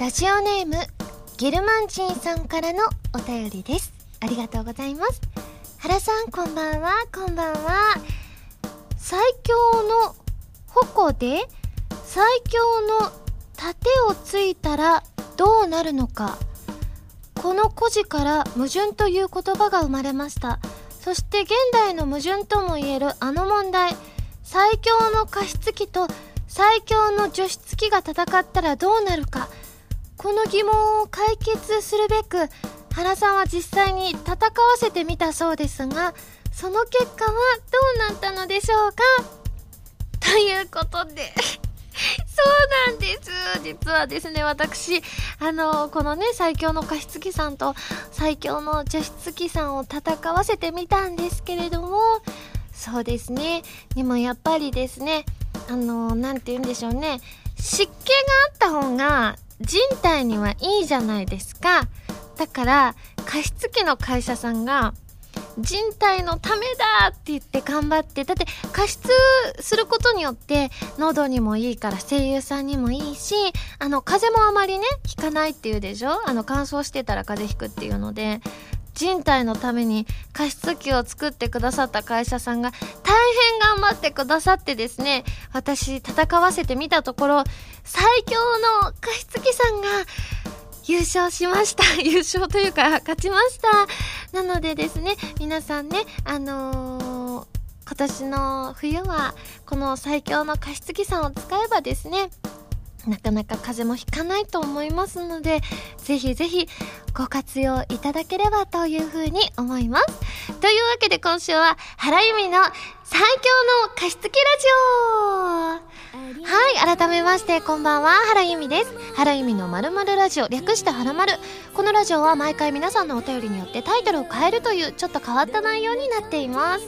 ラジオネームゲルマンチンさんからのお便りです。ありがとうございます。原さんこんばんは。こんばんは。最強の矛で最強の盾をついたらどうなるのか。この故事から矛盾という言葉が生まれました。そして現代の矛盾ともいえるあの問題。最強の加湿器と最強の除湿器が戦ったらどうなるか。この疑問を解決するべく原さんは実際に戦わせてみたそうですがその結果はどうなったのでしょうか？ということで そうなんです。実はですね私あのこのね最強の加湿器さんと最強の除湿器さんを戦わせてみたんですけれどもそうですね。でもやっぱりですねあの何て言うんでしょうね。湿気があった方が人体にはいいじゃないですか。だから加湿器の会社さんが人体のためだって言って頑張ってだって加湿することによって喉にもいいから声優さんにもいいしあの風邪もあまりねひかないっていうでしょ？あの乾燥してたら風邪ひくっていうので。人体のために加湿器を作ってくださった会社さんが大変頑張ってくださってですね私戦わせてみたところ最強の加湿器さんが優勝しました。優勝というか、勝ちました。なのでですね、皆さんね、あのー、今年の冬は、この最強の加湿器さんを使えばですね、なかなか風邪もひかないと思いますので、ぜひぜひご活用いただければというふうに思います。というわけで今週は、原由美の最強の加湿器ラジオはい、改めまして、こんばんは、原由美です。原由美のまるまるラジオ、略してはらまる。このラジオは毎回皆さんのお便りによってタイトルを変えるという、ちょっと変わった内容になっています。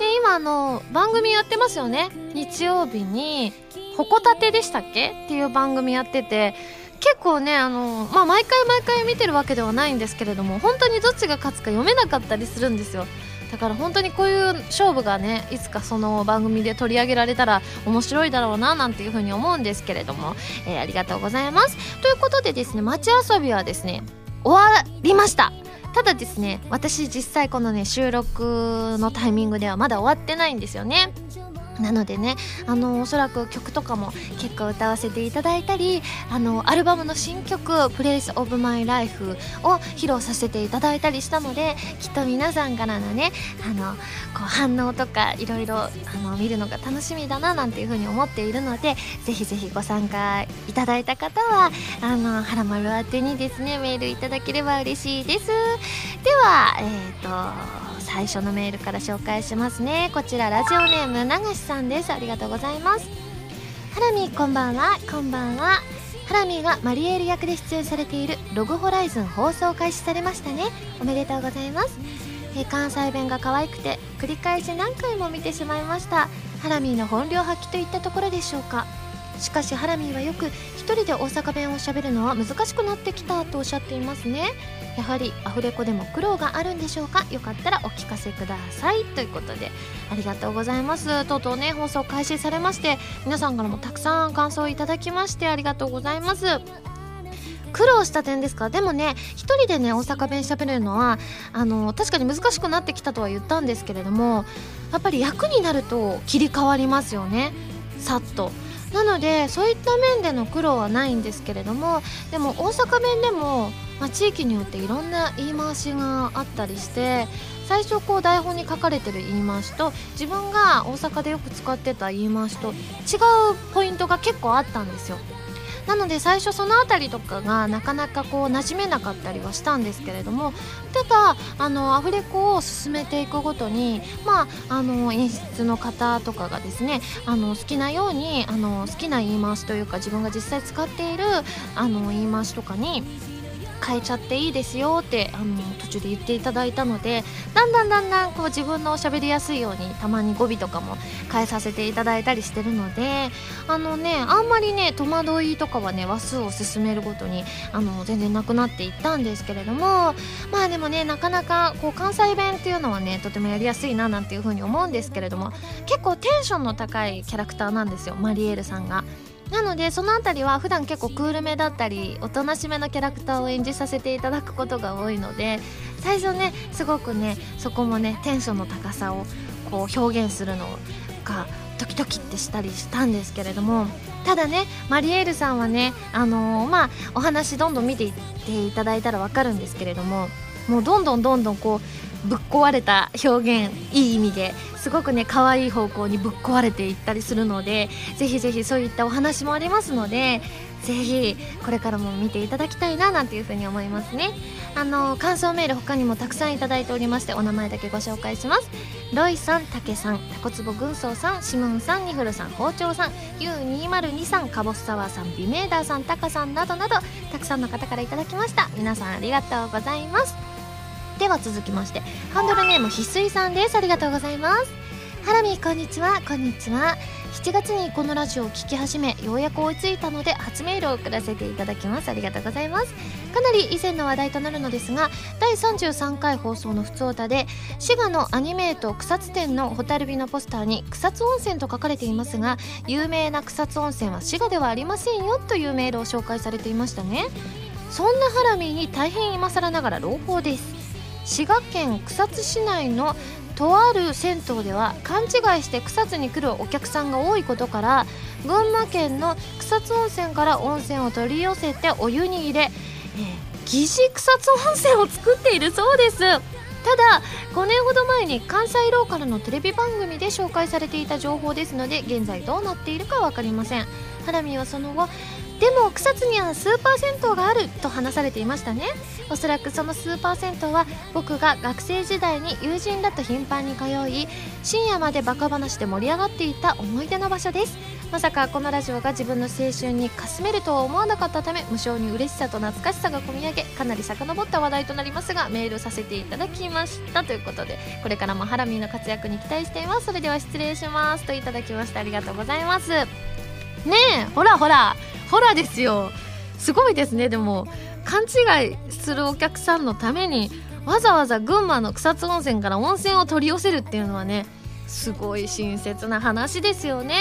で、今、あの、番組やってますよね。日曜日に、ほこたてでしたっけ？っていう番組やってて、結構ね、あの、まあ、毎回毎回見てるわけではないんですけれども、本当にどっちが勝つか読めなかったりするんですよ。だから本当にこういう勝負がねいつかその番組で取り上げられたら面白いだろうななんていうふうに思うんですけれども、えー、ありがとうございます。ということでですね街遊びはですね終わりました。ただですね私実際このね収録のタイミングではまだ終わってないんですよね。なのでねあのおそらく曲とかも結構歌わせていただいたりあのアルバムの新曲「Place of My Life」を披露させていただいたりしたのできっと皆さんからのねあのこう反応とかいろいろ見るのが楽しみだななんていうふうに思っているのでぜひぜひご参加いただいた方はあのはらまる宛てにですねメールいただければ嬉しいです。ではえっ、ー、と最初のメールから紹介しますね。こちらラジオネーム流しさんです。ありがとうございます。ハラミこんばんは。こんばんは。ハラミがマリエール役で出演されているログホライズン放送開始されましたね。おめでとうございます。え関西弁が可愛くて繰り返し何回も見てしまいました。ハラミーの本領発揮といったところでしょうか。しかしハラミーはよく一人で大阪弁をしゃべるのは難しくなってきたとおっしゃっていますね。やはりアフレコでも苦労があるんでしょうか？よかったらお聞かせください。ということでありがとうございます。とうとうね放送開始されまして皆さんからもたくさん感想をいただきましてありがとうございます。苦労した点ですか？でもね一人でね大阪弁しゃべるのはあの確かに難しくなってきたとは言ったんですけれどもやっぱり役になると切り替わりますよね。さっと。なのでそういった面での苦労はないんですけれどもでも大阪弁でも、まあ、地域によっていろんな言い回しがあったりして最初こう台本に書かれてる言い回しと自分が大阪でよく使ってた言い回しと違うポイントが結構あったんですよ。なので最初その辺りとかがなかなかこう馴染めなかったりはしたんですけれどもただあのアフレコを進めていくごとにまああの演出の方とかがですねあの好きなようにあの好きな言い回しというか自分が実際使っているあの言い回しとかに変えちゃっていいですよってあの途中で言っていただいたのでだんだんだんだんこう自分の喋りやすいようにたまに語尾とかも変えさせていただいたりしてるのであのねあんまりね戸惑いとかはね話数を進めるごとにあの全然なくなっていったんですけれどもまあでもねなかなかこう関西弁っていうのはねとてもやりやすいななんていうふうに思うんですけれども結構テンションの高いキャラクターなんですよマリエールさんが。なのでその辺りは普段結構クールめだったりおとなしめのキャラクターを演じさせていただくことが多いので最初ねすごくねそこもねテンションの高さをこう表現するのがドキドキってしたりしたんですけれどもただねマリエールさんはねあのー、まあお話どんどん見ていっていただいたら分かるんですけれどももうどんどんどんどんこうぶっ壊れた表現いい意味ですごくね可愛い方向にぶっ壊れていったりするのでぜひぜひそういったお話もありますのでぜひこれからも見ていただきたいななんていうふうに思いますね。あの感想メール他にもたくさんいただいておりましてお名前だけご紹介します。ロイさん、たけさん、たこつぼ軍曹さん、シムンさん、ニフルさん、包丁さん、U202 さん、カボスサワーさん、ビメーダーさん、タカさんなどなどたくさんの方からいただきました。皆さんありがとうございます。では続きましてハンドルネーム翡翠さんです。ありがとうございます。ハラミこんにちは。こんにちは。7月にこのラジオを聴き始めようやく追いついたので初メールを送らせていただきます。ありがとうございます。かなり以前の話題となるのですが第33回放送の「ふつおた」で滋賀のアニメート草津店の蛍火のポスターに草津温泉と書かれていますが有名な草津温泉は滋賀ではありませんよというメールを紹介されていましたね。そんなハラミーに大変今更ながら朗報です。滋賀県草津市内のとある銭湯では勘違いして草津に来るお客さんが多いことから群馬県の草津温泉から温泉を取り寄せてお湯に入れ、疑似草津温泉を作っているそうです。ただ5年ほど前に関西ローカルのテレビ番組で紹介されていた情報ですので現在どうなっているか分かりません。ハラミはその後でも草津にはスーパー銭湯があると話されていましたね。おそらくそのスーパー銭湯は僕が学生時代に友人らと頻繁に通い深夜までバカ話で盛り上がっていた思い出の場所です。まさかこのラジオが自分の青春にかすめるとは思わなかったため無性に嬉しさと懐かしさが込み上げかなり遡った話題となりますがメールさせていただきました。ということでこれからもハラミーの活躍に期待しています。それでは失礼します。といただきましてありがとうございます。ねえほらほら。ほらですよ。すごいですね。でも勘違いするお客さんのためにわざわざ群馬の草津温泉から温泉を取り寄せるっていうのはねすごい親切な話ですよね。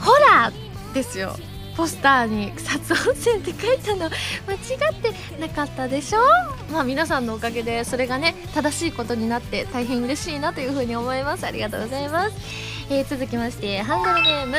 ほらですよ。ポスターに草津温泉って書いたの。間違ってなかったでしょ？まあ皆さんのおかげでそれがね正しいことになって大変嬉しいなというふうに思います。ありがとうございます、えー、続きましてハンドルネーム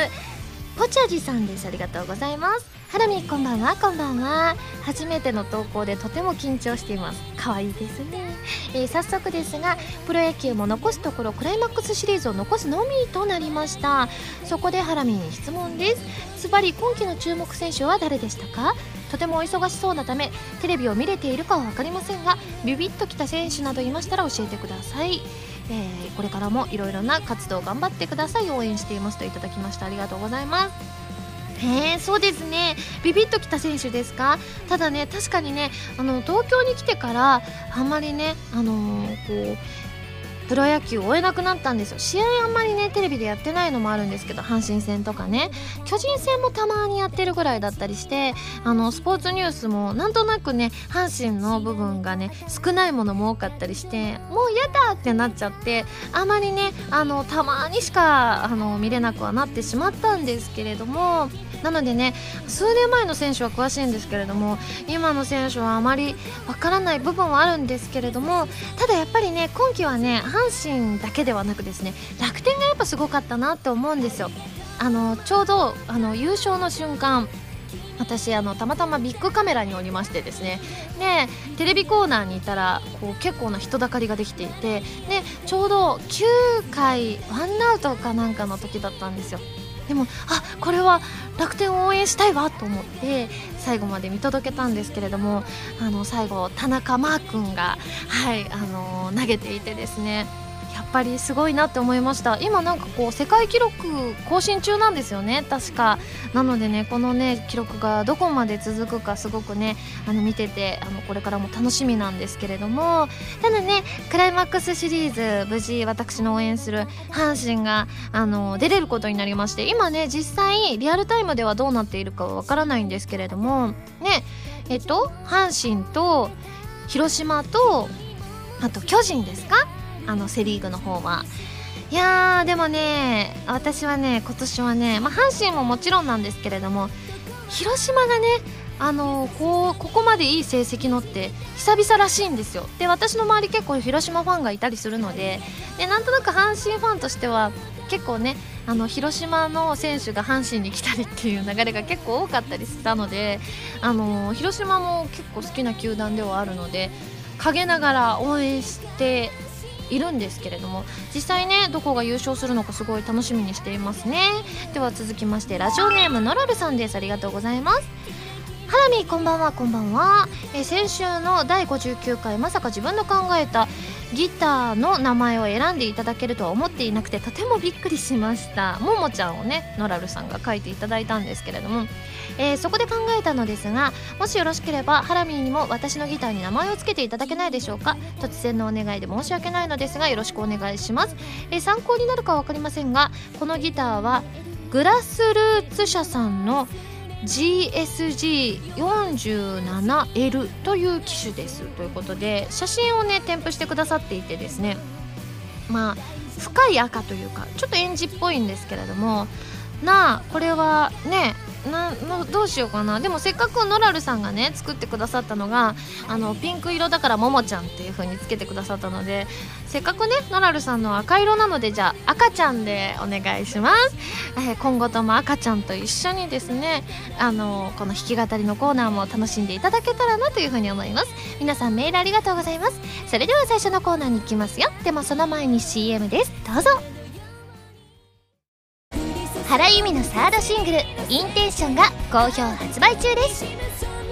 ポチャジさんです。ありがとうございます。ハラミこんばんはこんばんは。初めての投稿でとても緊張しています。可愛いですね、えー、早速ですがプロ野球も残すところクライマックスシリーズを残すのみとなりました。そこでハラミに質問です。ズバリ今季の注目選手は誰でしたか？とてもお忙しそうなためテレビを見れているかは分かりませんがビビッときた選手などいましたら教えてください。えー、これからもいろいろな活動頑張ってください。応援していますといただきました。ありがとうございます。へえそうですね。ビビッときた選手ですか？ただね確かにねあの東京に来てからあんまりねあのー、こうプロ野球追えなくなったんですよ。試合あんまりねテレビでやってないのもあるんですけど阪神戦とかね。巨人戦もたまにやってるぐらいだったりしてあのスポーツニュースもなんとなくね阪神の部分がね少ないものも多かったりしてもう嫌だってなっちゃってあまりねあのたまにしかあの見れなくはなってしまったんですけれどもなのでね数年前の選手は詳しいんですけれども今の選手はあまりわからない部分はあるんですけれどもただやっぱりね今季はね阪神だけではなくですね楽天がやっぱすごかったなって思うんですよ。あのちょうどあの優勝の瞬間私あのたまたまビッグカメラにおりましてですねでテレビコーナーにいたらこう結構な人だかりができていてでちょうど9回ワンアウトかなんかの時だったんですよでもあこれは楽天を応援したいわと思って最後まで見届けたんですけれどもあの最後田中マー君が、はいあの投げていてですね。やっぱりすごいなって思いました。今なんかこう世界記録更新中なんですよね。確か。なのでねこのね記録がどこまで続くかすごくねあの見ててあのこれからも楽しみなんですけれども。ただねクライマックスシリーズ無事私の応援する阪神があの出れることになりまして今ね実際リアルタイムではどうなっているかはわからないんですけれども。ねえっと阪神と広島とあと巨人ですかあのセ・リーグの方は。いやーでもね私はね今年はね、まあ、阪神ももちろんなんですけれども広島がねあのこうここまでいい成績のって久々らしいんですよ。で私の周り結構広島ファンがいたりするのででなんとなく阪神ファンとしては結構ねあの広島の選手が阪神に来たりっていう流れが結構多かったりしたのであの広島も結構好きな球団ではあるので陰ながら応援しているんですけれども実際ねどこが優勝するのかすごい楽しみにしていますね。では続きましてラジオネームのらるさんです。ありがとうございます。ハラミこんばんはこんばんは、え先週の第59回まさか自分の考えたギターの名前を選んでいただけるとは思っていなくてとてもびっくりしました。ももちゃんをねノラルさんが書いていただいたんですけれども。えー、そこで考えたのですがもしよろしければハラミーにも私のギターに名前を付けていただけないでしょうか？突然のお願いで申し訳ないのですがよろしくお願いします、えー、参考になるか分かりませんがこのギターはグラスルーツ社さんの GSG47L という機種ですということで写真をね添付してくださっていてですね。まあ深い赤というかちょっとエンジっぽいんですけれどもなあこれはねなどうしようかな。でもせっかくノラルさんがね作ってくださったのがあのピンク色だからももちゃんっていう風につけてくださったのでせっかくねノラルさんの赤色なのでじゃあ赤ちゃんでお願いします、えー、今後とも赤ちゃんと一緒にですねあのこの弾き語りのコーナーも楽しんでいただけたらなという風に思います。皆さんメールありがとうございます。それでは最初のコーナーに行きますよ。でもその前に CM です。どうぞ。原由美のサードシングル「インテンション」が好評発売中です。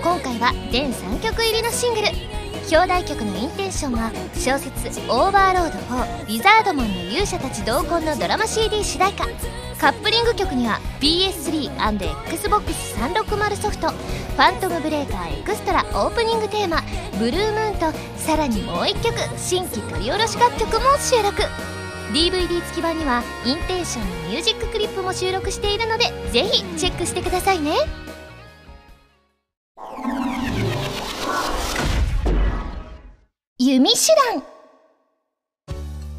今回は全3曲入りのシングル。表題曲の「インテンション」は小説「オーバーロード4リザードマンの勇者たち同梱」のドラマ CD 主題歌。カップリング曲には PS3&Xbox360 ソフト「ファントムブレーカーエクストラ」オープニングテーマ「ブルームーン」とさらにもう1曲新規録り下ろし楽曲も収録。DVD 付き版にはインテンションのミュージッククリップも収録しているのでぜひチェックしてくださいね。弓手段。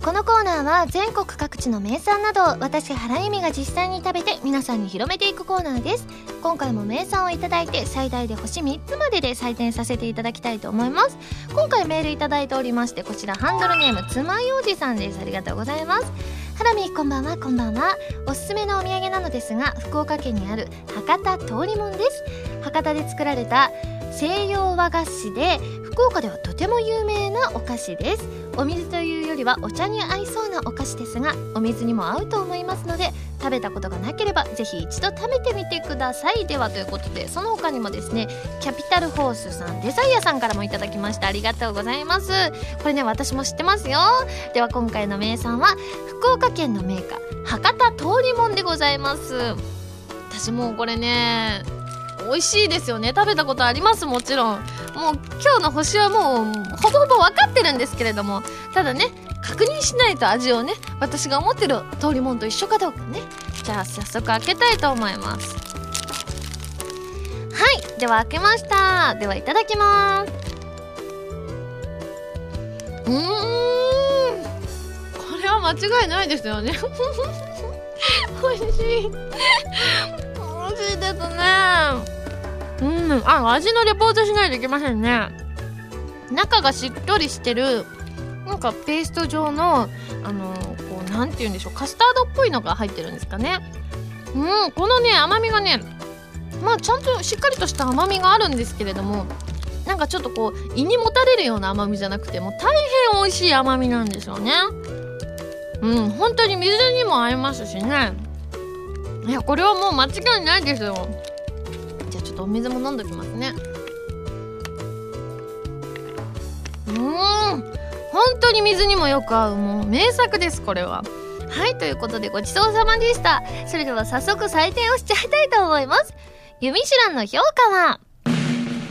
このコーナーは全国各地の名産などを私原由美が実際に食べて皆さんに広めていくコーナーです。今回も名産を頂いて最大で星3つまでで採点させていただきたいと思います。今回メールいただいておりましてこちらハンドルネームつまようじさんです。ありがとうございます。ハラミこんばんはこんばんは。おすすめのお土産なのですが福岡県にある博多通りもんです。博多で作られた西洋和菓子で福岡ではとても有名なお菓子です。お水というよりはお茶に合いそうなお菓子ですがお水にも合うと思いますので食べたことがなければぜひ一度食べてみてください。ではということでその他にもですねキャピタルホースさんデザイアさんからもいただきました。ありがとうございます。これね私も知ってますよ。では今回の名産は福岡県のメーカー博多通りもんでございます。私もこれね美味しいですよね。食べたことありますもちろん。もう今日の星はもうほぼほぼ分かってるんですけれども。ただね確認しないと味をね私が思ってる通りもんと一緒かどうかね。じゃあ早速開けたいと思います。はいでは開けました。ではいただきます。うーん。これは間違いないですよね。美味しい。しいですね。うん。あ味のレポートしないといけませんね。中がしっとりしてるなんかペースト状のあのこうなんて言うんでしょう。カスタードっぽいのが入ってるんですかね。うん。このね甘みがねまあちゃんとしっかりとした甘みがあるんですけれどもなんかちょっとこう胃にもたれるような甘みじゃなくてもう大変美味しい甘みなんですよね。うん。本当に水にも合いますしね。いやこれはもう間違いないですよ。じゃあちょっとお水も飲んどきますね。うん。本当に水にもよく合う。もう名作ですこれは。はいということでごちそうさまでした。それでは早速採点をしちゃいたいと思います。ユミシュランの評価は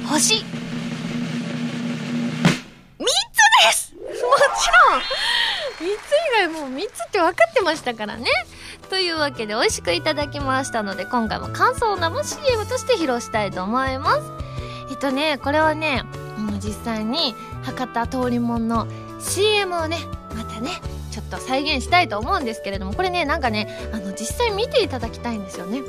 星。3つです。もちろん。3つ以外もう3つって分かってましたからね。というわけで美味しくいただきましたので今回も感想を生 CM として披露したいと思います。えっとねこれはね、実際に博多通りもんの CM をねまたねちょっと再現したいと思うんですけれどもこれねなんかねあの実際見ていただきたいんですよね。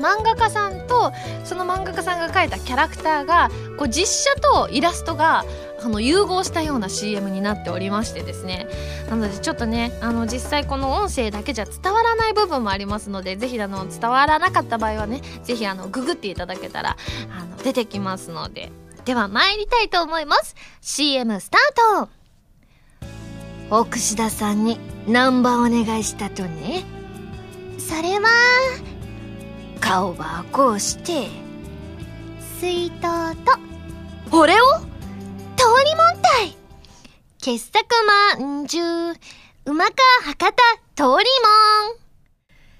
漫画家さんとその漫画家さんが描いたキャラクターがこう実写とイラストがあの融合したような CM になっておりましてですね。なのでちょっとねあの実際この音声だけじゃ伝わらない部分もありますのでぜひあの伝わらなかった場合はねぜひあのググっていただけたらあの出てきますので。では参りたいと思います。CM スタート。奥志田さんにナンバーお願いしたとね。それは顔はこうして水筒とこれを？通りもんたい。傑作まんじゅう馬か博多通りもん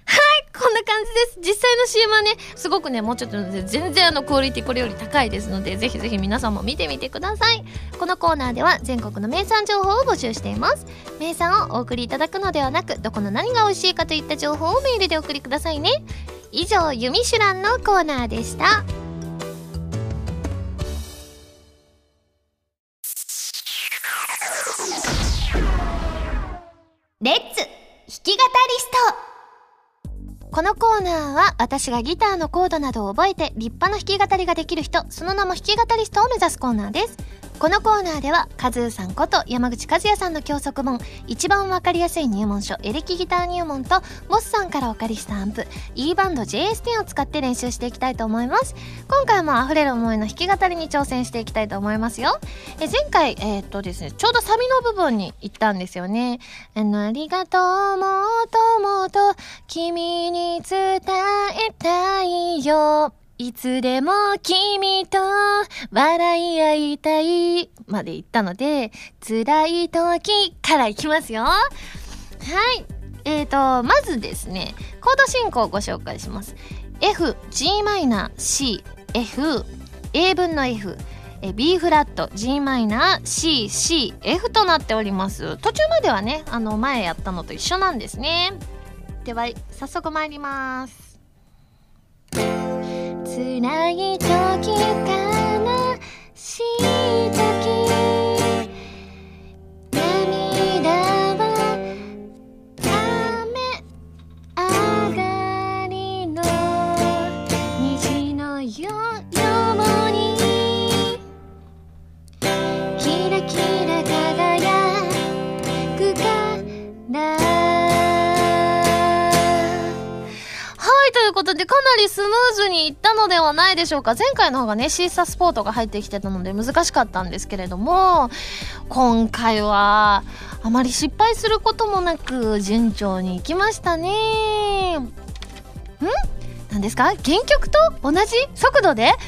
はいこんな感じです。実際の CM はねすごくねもうちょっと全然あのクオリティこれより高いですのでぜひぜひ皆さんも見てみてください。このコーナーでは全国の名産情報を募集しています。名産をお送りいただくのではなくどこの何が美味しいかといった情報をメールでお送りくださいね。以上「ユミシュラン」のコーナーでした。このコーナーは私がギターのコードなどを覚えて立派な弾き語りができる人その名も弾き語りストを目指すコーナーです。このコーナーではカズーさんこと山口和也さんの教則本一番わかりやすい入門書エレキギター入門とモスさんからお借りしたアンプ E バンド JS10 を使って練習していきたいと思います。今回も溢れる思いの弾き語りに挑戦していきたいと思いますよ。え前回えー、っとですねちょうどサビの部分に行ったんですよね。あのありがとうもともと君に伝えたいよ。いつでも君と笑い合いたいまで言ったので、辛い時からいきますよ。はい。えーと、まずですね、コード進行をご紹介します。F、g マイナー C、F、A 分の F、B フラット g マイナー C C F となっております途中まではねあの前やったのと一緒なんですねでは早速参ります辛い時悲しい時ことでかなりスムーズにいったのではないでしょうか。前回の方がねシーサースポートが入ってきてたので難しかったんですけれども今回はあまり失敗することもなく順調にいきましたね。ん？何ですか？原曲と同じ速度で？こ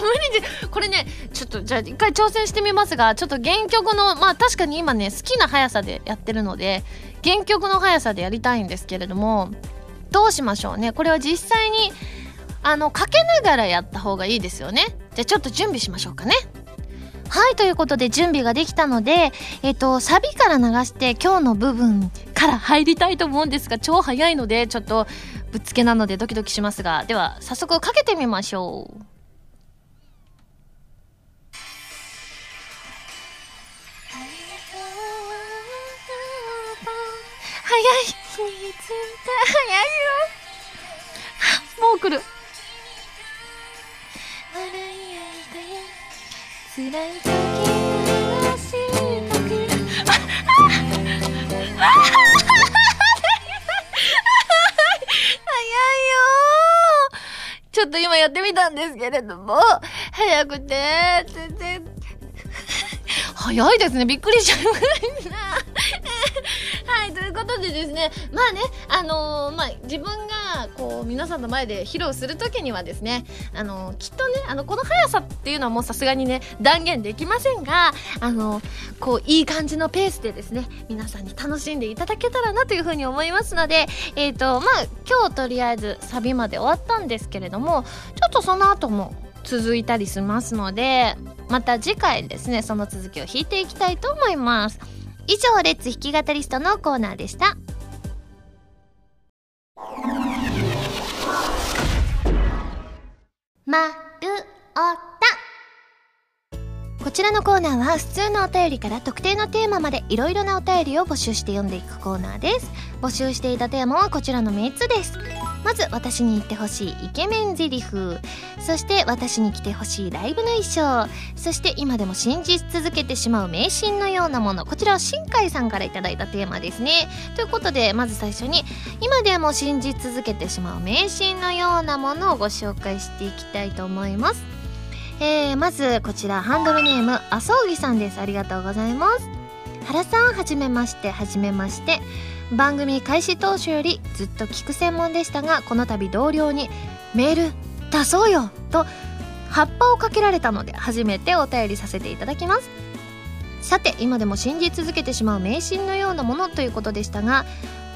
れ無理でこれねちょっとじゃあ一回挑戦してみますがちょっと原曲のまあ確かに今ね好きな速さでやってるので原曲の速さでやりたいんですけれどもどうしましょうね。これは実際にあのかけながらやった方がいいですよね。じゃあちょっと準備しましょうかね。はいということで準備ができたのでえっ、とサビから流して今日の部分から入りたいと思うんですが超早いのでちょっとぶっつけなのでドキドキしますが。では早速かけてみましょう。早い早いよもう来る。笑い合いたい辛い時悲しい時ああ早いよちょっと今やってみたんですけれども。早くて全然早いですね。びっくりしちゃいました はい、ということでですね、まあね、あのー、まあ、自分が、こう、皆さんの前で披露するときにはですね、あのー、きっとね、あの、この速さっていうのはもうさすがにね、断言できませんが、あのー、こう、いい感じのペースでですね、皆さんに楽しんでいただけたらなというふうに思いますので、えっ、と、まあ、今日とりあえずサビまで終わったんですけれども、ちょっとその後も続いたりしますので、また次回ですね、その続きを弾いていきたいと思います。以上レッツ弾き語りストのコーナーでした。まるおた。こちらのコーナーは普通のお便りから特定のテーマまでいろいろなお便りを募集して読んでいくコーナーです。募集していたテーマはこちらの3つです。まず私に言ってほしいイケメンゼリフそして私に着てほしいライブの衣装そして今でも信じ続けてしまう迷信のようなもの。こちらは新海さんから頂いたテーマですね。ということでまず最初に今でも信じ続けてしまう迷信のようなものをご紹介していきたいと思います。えー、まずこちらハンドルネームあそうぎさんですありがとうございます原さんはじめましてはじめまして番組開始当初よりずっと聞く専門でしたがこの度同僚に「メール出そうよ!」と葉っぱをかけられたので初めてお便りさせていただきますさて今でも信じ続けてしまう迷信のようなものということでしたが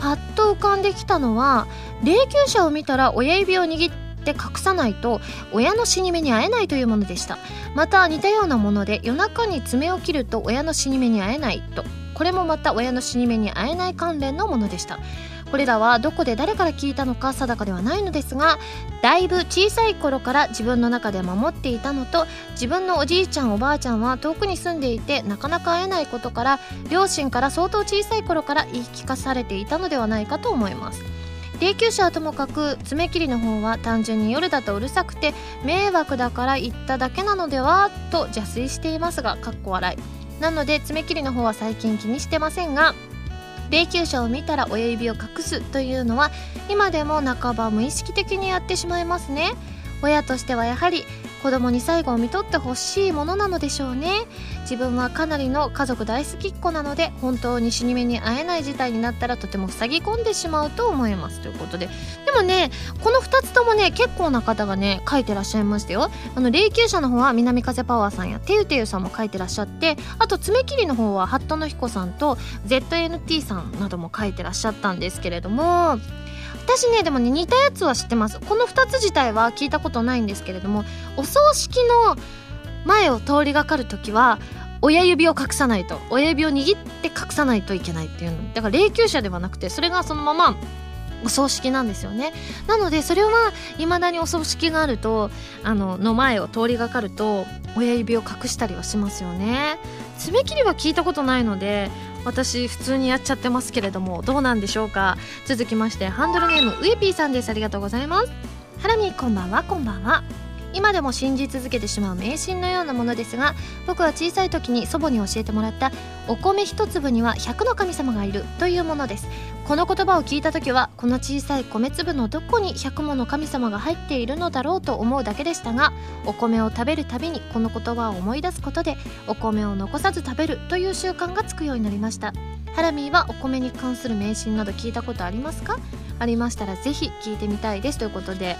パッと浮かんできたのは霊柩車を見たら親指を握って隠さないと親の死に目に会えないというものでしたまた似たようなもので夜中に爪を切ると親の死に目に会えないとこれもまた親の死に目に会えない関連のものでした。これらはどこで誰から聞いたのか定かではないのですがだいぶ小さい頃から自分の中で守っていたのと自分のおじいちゃんおばあちゃんは遠くに住んでいてなかなか会えないことから両親から相当小さい頃から言い聞かされていたのではないかと思います。霊柩車はともかく爪切りの方は単純に夜だとうるさくて迷惑だから言っただけなのではと邪推していますがかっこ笑い。なので爪切りの方は最近気にしてませんが霊柩車を見たら親指を隠すというのは今でも半ば無意識的にやってしまいますね。親としてはやはり子供に最後を見とってほしいものなのでしょうね。自分はかなりの家族大好きっ子なので本当に死に目に会えない事態になったらとても塞ぎ込んでしまうと思います。ということで。でもねこの2つともね結構な方がね書いてらっしゃいましたよ。あの霊柩車の方は南風パワーさんやてゆてゆさんも書いてらっしゃってあと爪切りの方はハットの彦さんと ZNT さんなども書いてらっしゃったんですけれども私ねでもね似たやつは知ってます。この2つ自体は聞いたことないんですけれどもお葬式の前を通りがかる時は親指を隠さないと親指を握って隠さないといけないっていうの。だから霊柩車ではなくてそれがそのままお葬式なんですよね。なのでそれはいまだにお葬式があるとあのの前を通りがかると親指を隠したりはしますよね。爪切りは聞いたことないので私普通にやっちゃってますけれどもどうなんでしょうか？続きましてハンドルネームウエピーさんです。ありがとうございます。ハラミこんばんはこんばんは。今でも信じ続けてしまう迷信のようなものですが僕は小さい時に祖母に教えてもらったお米一粒には100の神様がいるというものです。この言葉を聞いた時はこの小さい米粒のどこに100もの神様が入っているのだろうと思うだけでしたがお米を食べるたびにこの言葉を思い出すことでお米を残さず食べるという習慣がつくようになりました。ハラミーはお米に関する迷信など聞いたことありますか？ありましたらぜひ聞いてみたいですということで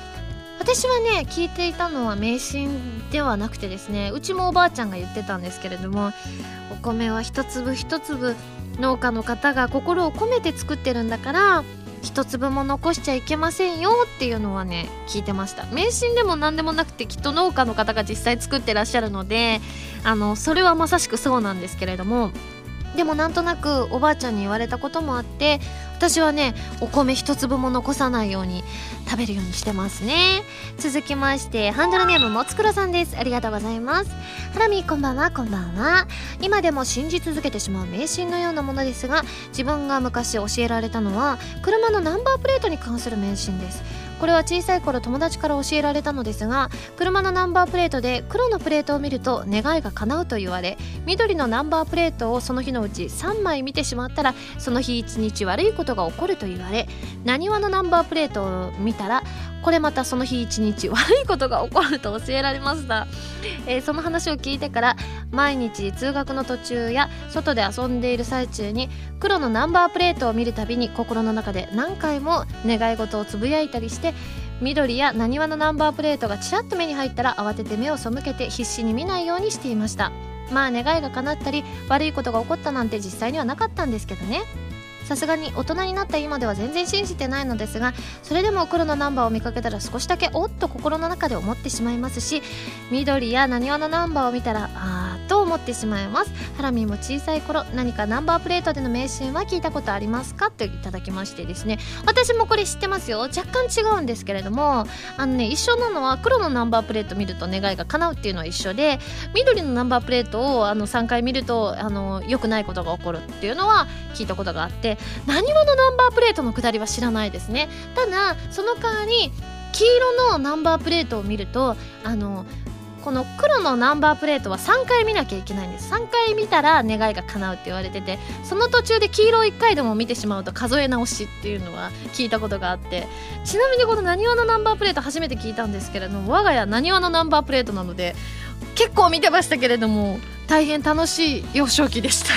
私はね聞いていたのは迷信ではなくてですねうちもおばあちゃんが言ってたんですけれどもお米は一粒一粒農家の方が心を込めて作ってるんだから一粒も残しちゃいけませんよっていうのはね聞いてました。迷信でも何でもなくてきっと農家の方が実際作ってらっしゃるのであのそれはまさしくそうなんですけれどもでもなんとなくおばあちゃんに言われたこともあって私はねお米一粒も残さないように食べるようにしてますね。続きましてハンドルネームもつくろさんです。ありがとうございます。ハラミこんばんはこんばんは。今でも信じ続けてしまう迷信のようなものですが自分が昔教えられたのは車のナンバープレートに関する迷信です。これは小さい頃友達から教えられたのですが車のナンバープレートで黒のプレートを見ると願いが叶うと言われ緑のナンバープレートをその日のうち3枚見てしまったらその日一日悪いことが起こると言われなにわのナンバープレートを見たらこれまたその日一日悪いことが起こると教えられました、えー、その話を聞いてから毎日通学の途中や外で遊んでいる最中に黒のナンバープレートを見るたびに心の中で何回も願い事をつぶやいたりして緑やなにわのナンバープレートがちらっと目に入ったら慌てて目を背けて必死に見ないようにしていました。まあ願いが叶ったり悪いことが起こったなんて実際にはなかったんですけどね。さすがに大人になった今では全然信じてないのですがそれでも黒のナンバーを見かけたら少しだけおっと心の中で思ってしまいますし緑やなにわのナンバーを見たらあーと思ってしまいます。ハラミも小さい頃何かナンバープレートでの名シーンは聞いたことありますかっていただきましてですね。私もこれ知ってますよ。若干違うんですけれどもあのね一緒なのは黒のナンバープレート見ると願いが叶うっていうのは一緒で緑のナンバープレートをあの3回見るとあの良くないことが起こるっていうのは聞いたことがあって何話のナンバープレートのくだりは知らないですね。ただその代わり黄色のナンバープレートを見るとあのこの黒のナンバープレートは3回見なきゃいけないんです。3回見たら願いが叶うって言われててその途中で黄色1回でも見てしまうと数え直しっていうのは聞いたことがあって。ちなみにこのなにわのナンバープレート初めて聞いたんですけれども我が家なにわのナンバープレートなので結構見てましたけれども大変楽しい幼少期でした。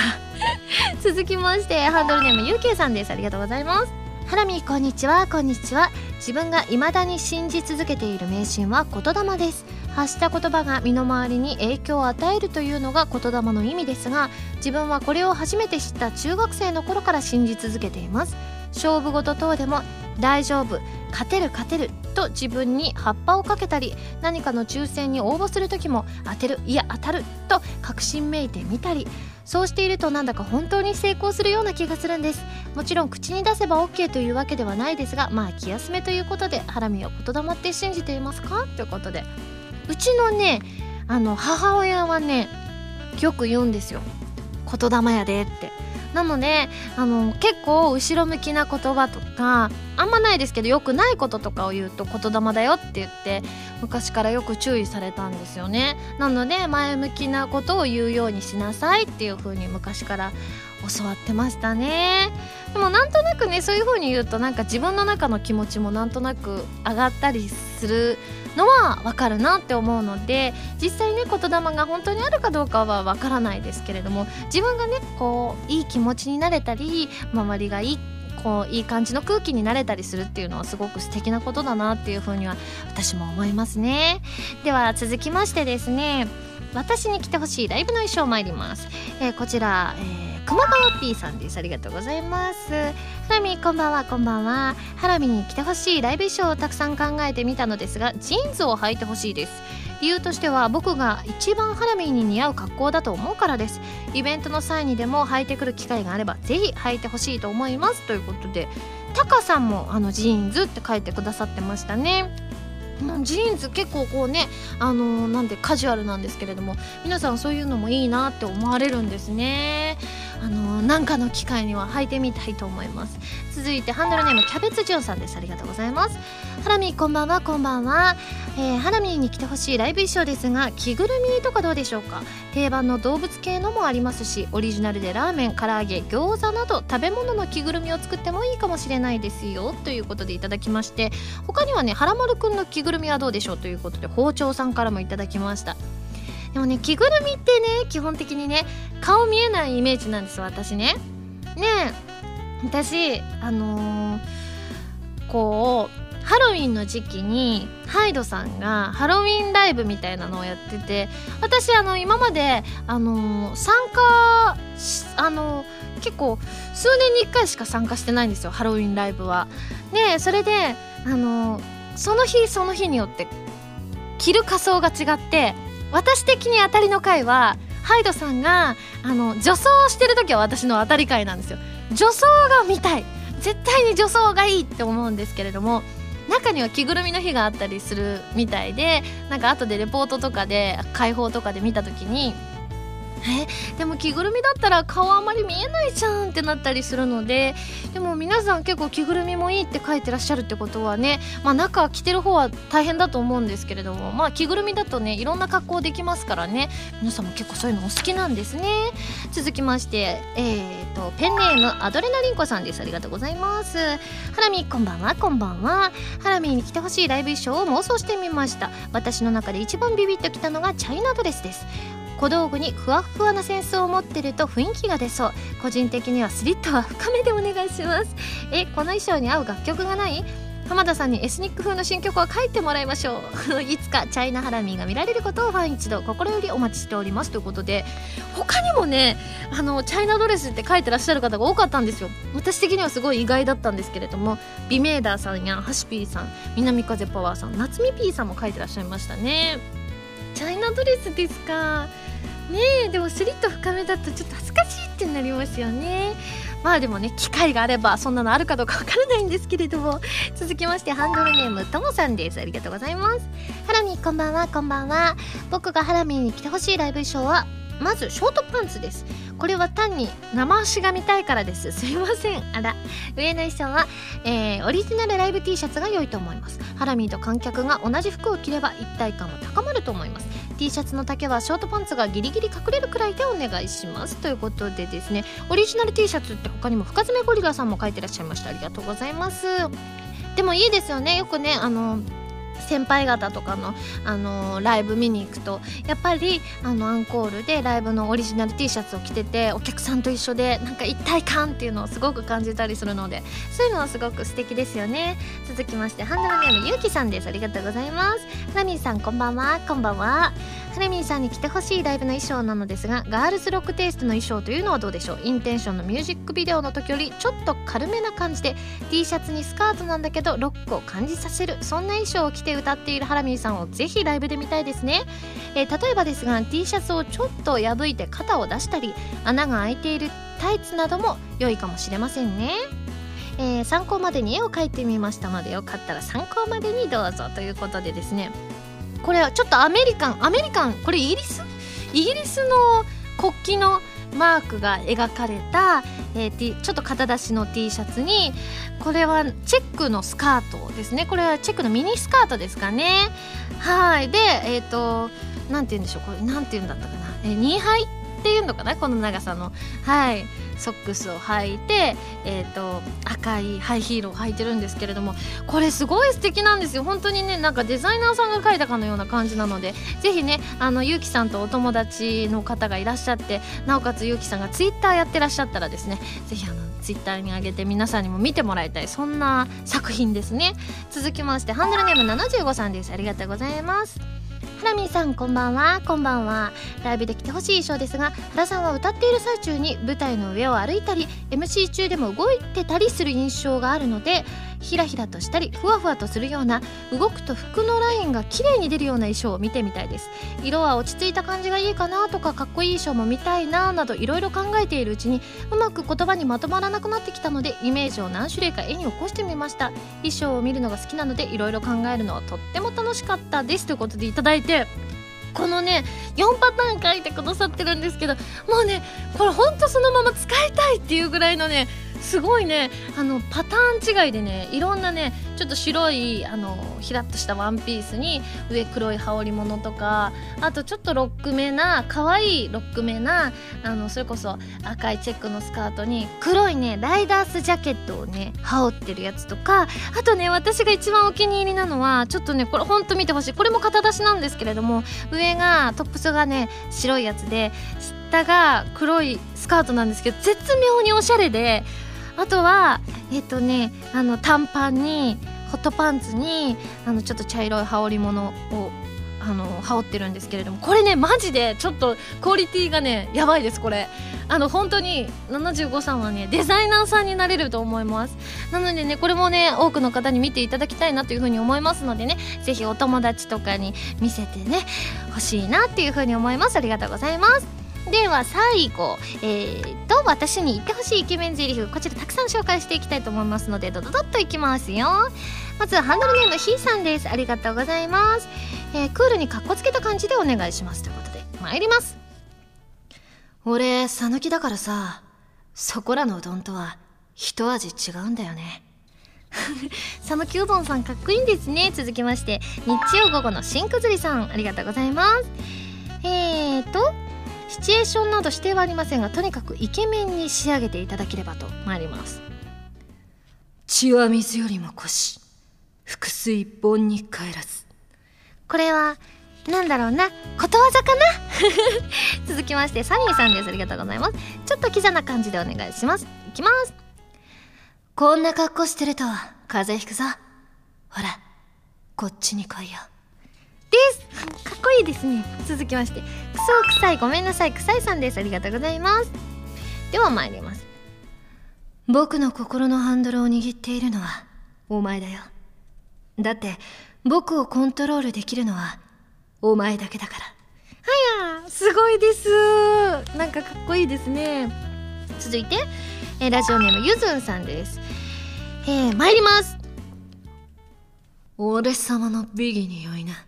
続きましてハンドルネームゆうけいさんです。ありがとうございます。ハラミこんにちはこんにちは。自分が未だに信じ続けている迷信は言霊です。発した言葉が身の回りに影響を与えるというのが言霊の意味ですが自分はこれを初めて知った中学生の頃から信じ続けています。勝負事等でも大丈夫勝てる勝てると自分に葉っぱをかけたり何かの抽選に応募する時も当てるいや当たると確信めいてみたりそうしているとなんだか本当に成功するような気がするんです。もちろん口に出せば OK というわけではないですがまあ気休めということでハラミを言霊って信じていますか？ということで。うちのねあの母親はねよく言うんですよ。言霊やでって。なのであの結構後ろ向きな言葉とかあんまないですけどよくないこととかを言うと言霊だよって言って昔からよく注意されたんですよね。なので前向きなことを言うようにしなさいっていう風に昔から教わってましたね。でもなんとなくねそういう風に言うとなんか自分の中の気持ちもなんとなく上がったりするのはわかるなって思うので実際ね言霊が本当にあるかどうかはわからないですけれども自分がねこういい気持ちになれたり周りがいいこういい感じの空気になれたりするっていうのはすごく素敵なことだなっていうふうには私も思いますね。では続きましてですね私に来てほしいライブの衣装参ります、えー、こちら、えー熊川 P さんです。ありがとうございます。ハラミこんばんは。こんばんは。ハラミに着てほしいライブ衣装をたくさん考えてみたのですがジーンズを履いてほしいです。理由としては僕が一番ハラミに似合う格好だと思うからです。イベントの際にでも履いてくる機会があればぜひ履いてほしいと思います。ということでタカさんもあのジーンズって書いてくださってましたね。ジーンズ結構こうねあのー、なんでカジュアルなんですけれども皆さんそういうのもいいなって思われるんですね。あのなんかの機会には履いてみたいと思います。続いてハンドルネームキャベツジョンさんです。ありがとうございます。ハラミこんばんは。こんばんは、えー、ハラミに来てほしいライブ衣装ですが着ぐるみとかどうでしょうか？定番の動物系のもありますしオリジナルでラーメン唐揚げ餃子など食べ物の着ぐるみを作ってもいいかもしれないですよ。ということでいただきまして他にはねはらまるくんの着ぐるみはどうでしょう？ということで包丁さんからもいただきました。でもね着ぐるみってね基本的にね顔見えないイメージなんです私ねねえ私あのー、こうハロウィンの時期にハイドさんがハロウィンライブみたいなのをやってて私あの今まであのー、参加あのー、結構数年に1回しか参加してないんですよハロウィンライブは。でそれであのその日その日によって着る仮装が違って私的に当たりの回はハイドさんがあの女装をしてる時は私の当たり回なんですよ。女装が見たい。絶対に女装がいいって思うんですけれども中には着ぐるみの日があったりするみたいでなんか後でレポートとかで解放とかで見た時にえでも着ぐるみだったら顔あまり見えないじゃんってなったりするのででも皆さん結構着ぐるみもいいって書いてらっしゃるってことはね、まあ、中着てる方は大変だと思うんですけれども、まあ、着ぐるみだとねいろんな格好できますからね皆さんも結構そういうのお好きなんですね。続きましてえーと、ペンネームアドレナリンコさんです。ありがとうございます。ハラミこんばんはこんばんは。ハラミに来てほしいライブ衣装を妄想してみました。私の中で一番ビビッときたのがチャイナドレスです。小道具にふわふわなセンスを持ってると雰囲気が出そう。個人的にはスリットは深めでお願いします。えこの衣装に合う楽曲がない？浜田さんにエスニック風の新曲を書いてもらいましょう。いつかチャイナハラミーが見られることをファン一度心よりお待ちしておりますということで他にもねあのチャイナドレスって書いてらっしゃる方が多かったんですよ。私的にはすごい意外だったんですけれどもビメーダーさんやハシピーさん南風パワーさん夏美ピーさんも書いてらっしゃいましたね。チャイナドレスですか。ねえでもスリット深めだとちょっと恥ずかしいってなりますよね。まあでもね機会があればそんなのあるかどうかわからないんですけれども。続きましてハンドルネームともさんです。ありがとうございます。ハラミこんばんはこんばんは。僕がハラミに来てほしいライブ衣装はまずショートパンツです。これは単に生足が見たいからです。すいません。あら。上の衣装は、えー、オリジナルライブ T シャツが良いと思います。ハラミーと観客が同じ服を着れば一体感も高まると思います。T シャツの丈はショートパンツがギリギリ隠れるくらいでお願いします。ということでですねオリジナル T シャツって他にも深爪ゴリラさんも書いてらっしゃいました。ありがとうございます。でもいいですよね。よくねあの先輩方とかの、あのライブ見に行くとやっぱりあのアンコールでライブのオリジナル T シャツを着ててお客さんと一緒でなんか一体感っていうのをすごく感じたりするのでそういうのはすごく素敵ですよね。続きましてハンドルネームゆうきさんです。ありがとうございます。ラミーさんこんばんは。こんばんは。ハラミーさんに着てほしいライブの衣装なのですがガールズロックテイストの衣装というのはどうでしょう？インテンションのミュージックビデオの時よりちょっと軽めな感じで T シャツにスカートなんだけどロックを感じさせるそんな衣装を着て歌っているハラミーさんをぜひライブで見たいですね、えー、例えばですが T シャツをちょっと破いて肩を出したり穴が開いているタイツなども良いかもしれませんね。えー、参考までに絵を描いてみましたのでよかったら参考までにどうぞということでですね。これはちょっとアメリカンアメリカンこれイギリス？イギリスの国旗のマークが描かれた、えー、ちょっと肩出しの T シャツにこれはチェックのスカートですね。これはチェックのミニスカートですかね。はい。でえっ、ー、となんて言うんでしょう。これなんて言うんだったかな、えー、2杯っていうのかな？この長さの。はい。ソックスを履いて、えーと、赤いハイヒールを履いてるんですけれどもこれすごい素敵なんですよ。本当にねなんかデザイナーさんが描いたかのような感じなのでぜひねあのゆうきさんとお友達の方がいらっしゃってなおかつゆうきさんがツイッターやってらっしゃったらですねぜひあのツイッターに上げて皆さんにも見てもらいたいそんな作品ですね。続きましてハンドルネーム75さんです。ありがとうございます。ラミンさんこんばんは。こんばんは。ライブで来てほしい衣装ですが原さんは歌っている最中に舞台の上を歩いたり MC 中でも動いてたりする印象があるのでひらひらとしたりふわふわとするような動くと服のラインが綺麗に出るような衣装を見てみたいです。色は落ち着いた感じがいいかなとかかっこいい衣装も見たいななどいろいろ考えているうちにうまく言葉にまとまらなくなってきたのでイメージを何種類か絵に起こしてみました。衣装を見るのが好きなのでいろいろ考えるのはとっても楽しかったです。ということでいただいてこのね4パターン書いてくださってるんですけどもうねこれほんとそのまま使いたいっていうぐらいのねすごいね。あのパターン違いでねいろんなねちょっと白いあのひらっとしたワンピースに上黒い羽織物とかあとちょっとロックめな可愛いロックめなあのそれこそ赤いチェックのスカートに黒いねライダースジャケットをね羽織ってるやつとかあとね私が一番お気に入りなのはちょっとねこれほんと見てほしい。これも肩出しなんですけれども上がトップスがね白いやつで下が黒いスカートなんですけど絶妙におしゃれであとはえっ、とねあの短パンにホットパンツにあのちょっと茶色い羽織物をあの羽織ってるんですけれどもこれねマジでちょっとクオリティがねやばいですこれ。あの本当に75さんはねデザイナーさんになれると思います。なのでねこれもね多くの方に見ていただきたいなというふうに思いますのでねぜひお友達とかに見せてね欲しいなっていうふうに思います。ありがとうございます。では最後、えー、と私に言ってほしいイケメンゼリフこちらたくさん紹介していきたいと思いますのでドドドッといきますよ。まずハンドルネームひーさんです。ありがとうございます、えー、クールにかっこつけた感じでお願いしますということで参ります。俺讃岐だからさそこらのうどんとは一味違うんだよね。讃岐うどんさんかっこいいんですね。続きまして日曜午後の新くずりさん。ありがとうございます。えーとシチュエーションなど指定はありませんがとにかくイケメンに仕上げていただければと参ります。血は水よりも濃し複数一本に帰らず。これはなんだろうな。ことわざかな？続きましてサニーさんです。ありがとうございます。ちょっとキザな感じでお願いします。いきます。こんな格好してると風邪ひくぞ。ほらこっちに来いよです。かっこいいですね。続きまして。クソ臭いごめんなさい。臭いさんです。ありがとうございます。では参ります。僕の心のハンドルを握っているのはお前だよ。だって僕をコントロールできるのはお前だけだから。はやすごいです。なんかかっこいいですね。続いて、えー、ラジオネームゆずんさんです。えー、参ります。俺様のビギに良いな。えー、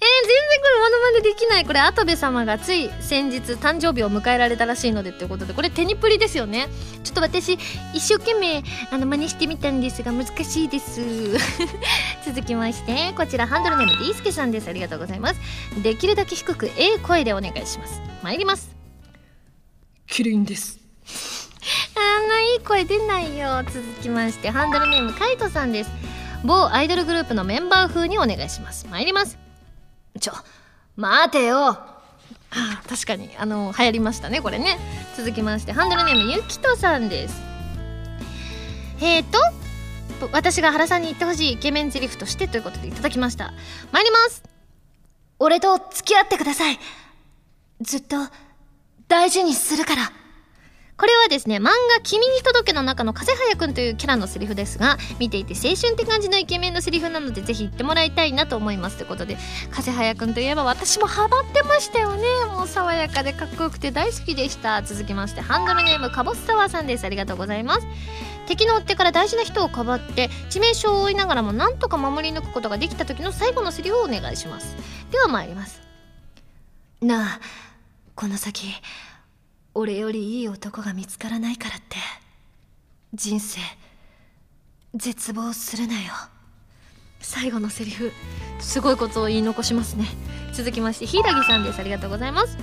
全然これモノマネできない。これ跡部様がつい先日誕生日を迎えられたらしいのでということでこれ手にプリですよね。ちょっと私一生懸命あの真似してみたんですが難しいです。続きましてこちらハンドルネーム D スケさんです。ありがとうございます。できるだけ低くええ声でお願いします。参ります。キリンです。あんないい声出ないよ。続きましてハンドルネームカイトさんです。某アイドルグループのメンバー風にお願いします。参りますちょ待てよ。あ確かにあの流行りましたねこれね。続きましてハンドルネームゆきとさんです。えーと私が原さんに言ってほしいイケメンゼリフとしてということでいただきました。参ります。俺と付き合ってください。ずっと大事にするから。これはですね漫画「君に届け」の中の風早くんというキャラのセリフですが見ていて青春って感じのイケメンのセリフなのでぜひ言ってもらいたいなと思いますということで風早くんといえば私もハマってましたよね。もう爽やかでかっこよくて大好きでした。続きましてハンドルネームかぼすサワーさんです。ありがとうございます。敵の追っ手から大事な人をかばって致命傷を負いながらもなんとか守り抜くことができた時の最後のセリフをお願いします。では参ります。なあこの先俺よりいい男が見つからないからって。人生絶望するなよ。最後のセリフすごいことを言い残しますね。続きまして柊さんです。ありがとうございます。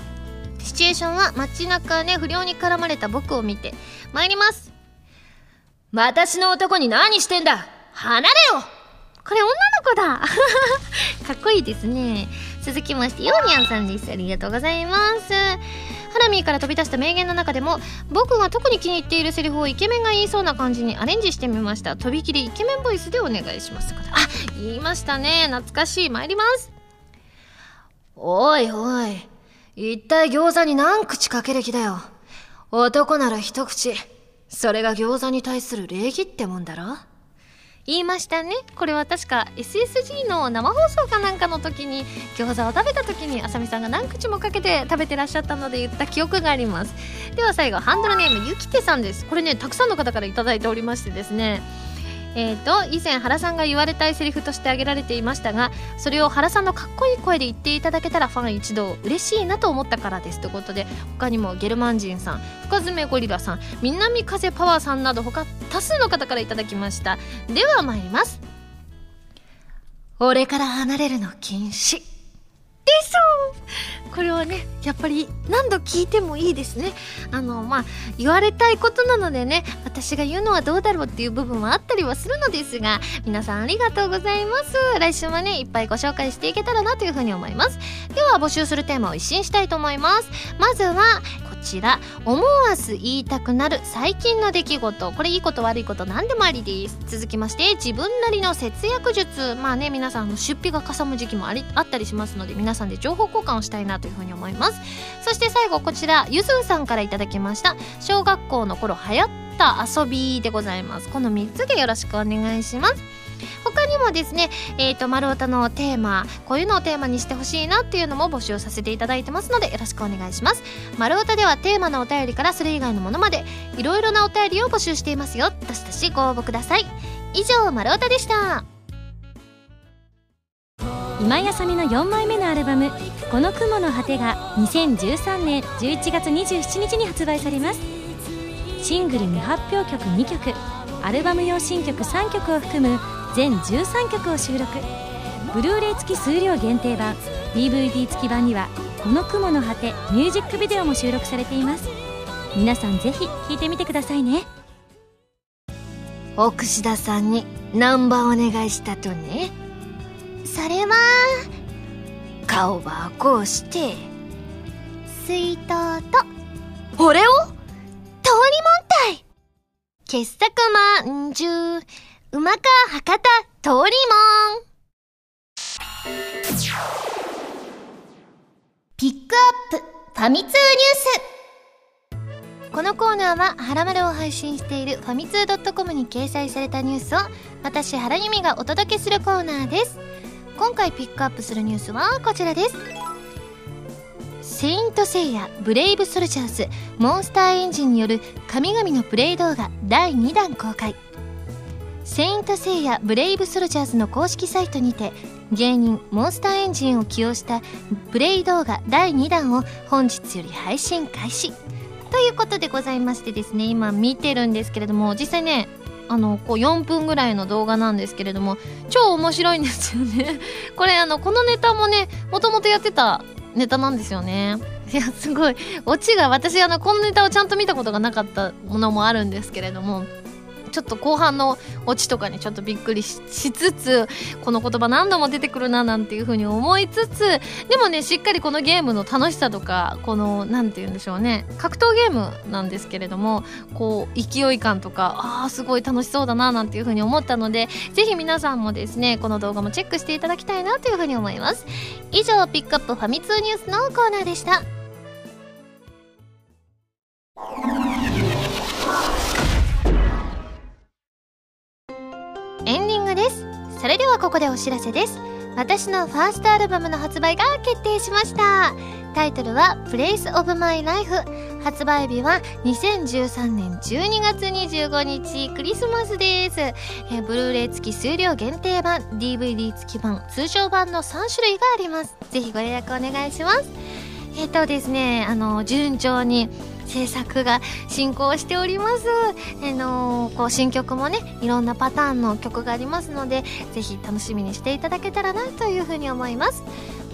シチュエーションは街中で不良に絡まれた僕を見て参ります。私の男に何してんだ？離れよ！これ女の子だ。かっこいいですね。続きましてヨーニャンさんです。ありがとうございますハラミーから飛び出した名言の中でも僕が特に気に入っているセリフをイケメンが言いそうな感じにアレンジしてみました。とびきりイケメンボイスでお願いします。あ言いましたね。懐かしい。参ります。おいおい。一体餃子に何口かける気だよ。男なら一口。それが餃子に対する礼儀ってもんだろ？言いましたね。これは確か SSG の生放送かなんかの時に餃子を食べた時にあさみさんが何口もかけて食べてらっしゃったので言った記憶があります。では最後ハンドルネームゆきてさんです。これねたくさんの方から頂いておりましてですね。えーと、以前原さんが言われたいセリフとして挙げられていましたがそれを原さんのかっこいい声で言っていただけたらファン一同嬉しいなと思ったからですということで他にもゲルマン人さん深爪ゴリラさん南風パワーさんなど他多数の方からいただきました。では参ります。俺から離れるの禁止。でしょこれはねやっぱり何度聞いてもいいですね。あのまあ言われたいことなのでね私が言うのはどうだろうっていう部分はあったりはするのですが皆さんありがとうございます。来週もねいっぱいご紹介していけたらなというふうに思います。では募集するテーマを一新したいと思います。まずはちら思わず言いたくなる最近の出来事。これいいこと悪いこと何でもありです。続きまして自分なりの節約術。まあね皆さんの出費がかさむ時期もありあったりしますので皆さんで情報交換をしたいなというふうに思います。そして最後こちらゆずんさんから頂きました。小学校の頃流行った遊びでございます。この3つでよろしくお願いします。他にもですね、えっ、ー、と、丸太のテーマ、こういうのをテーマにしてほしいなっていうのも募集させていただいてますので、よろしくお願いします。丸太ではテーマのお便りからそれ以外のものまで、いろいろなお便りを募集していますよ。どしどしご応募ください。以上、丸太でした。今井あさみの4枚目のアルバム「この雲の果て」が2013年11月27日に発売されますシングル未発表曲2曲アルバム用新曲3曲を含む全13曲を収録。ブルーレイ付き数量限定版 DVD 付き版には「この雲の果て」ミュージックビデオも収録されています。皆さんぜひ聴いてみてくださいね。奥志田さんにナンバーお願いしたとね。それは顔はこうして水筒と俺を通りもんたい。傑作まんじゅう。馬川博多通りもん。ピックアップファミ通ニュース。このコーナーは「はらまる」を配信しているファミツー .com に掲載されたニュースを私原由美がお届けするコーナーです。今回ピックアップするニュースはこちらです。セイントセイヤブレイブソルジャーズモンスターエンジンによる神々のプレイ動画第2弾公開。セイントセイヤブレイブソルジャーズの公式サイトにて芸人モンスターエンジンを起用したプレイ動画第2弾を本日より配信開始。ということでございましてですね今見てるんですけれども実際ねあのこう4分ぐらいの動画なんですけれども超面白いんですよね。これあのこのネタもねもともとやってたネタなんですよね。いやすごい。オチが私あのこのネタをちゃんと見たことがなかったものもあるんですけれどもちょっと後半のオチとかにちょっとびっくりしつつこの言葉何度も出てくるななんていうふうに思いつつでもねしっかりこのゲームの楽しさとかこの何て言うんでしょうね。格闘ゲームなんですけれどもこう勢い感とかああすごい楽しそうだななんていうふうに思ったのでぜひ皆さんもですねこの動画もチェックしていただきたいなというふうに思います。以上ピックアップファミ通ニュースのコーナーでした。はここでお知らせです。私のファーストアルバムの発売が決定しました。タイトルは Place of My Life 発売日は2013年12月25日クリスマスです。えブルーレイ付き数量限定版 DVD 付き版通常版の3種類があります。ぜひご予約お願いします。えっ、とですねあの順調に制作が進行しております。あのー、こう新曲もね、いろんなパターンの曲がありますので、ぜひ楽しみにしていただけたらなというふうに思います。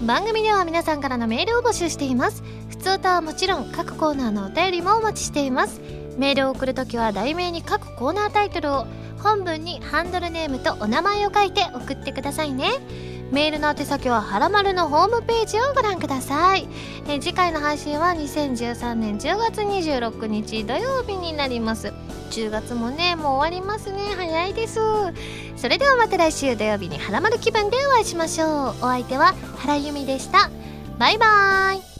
番組では皆さんからのメールを募集しています。普通歌はもちろん各コーナーのお便りもお待ちしています。メールを送るときは題名に各コーナータイトルを、本文にハンドルネームとお名前を書いて送ってくださいね。メールの宛先ははらまるのホームページをご覧ください。え次回の配信は2013年10月26日土曜日になります。10月もねもう終わりますね。早いです。それではまた来週土曜日にはらまる気分でお会いしましょう。お相手は原由美でした。バイバーイ。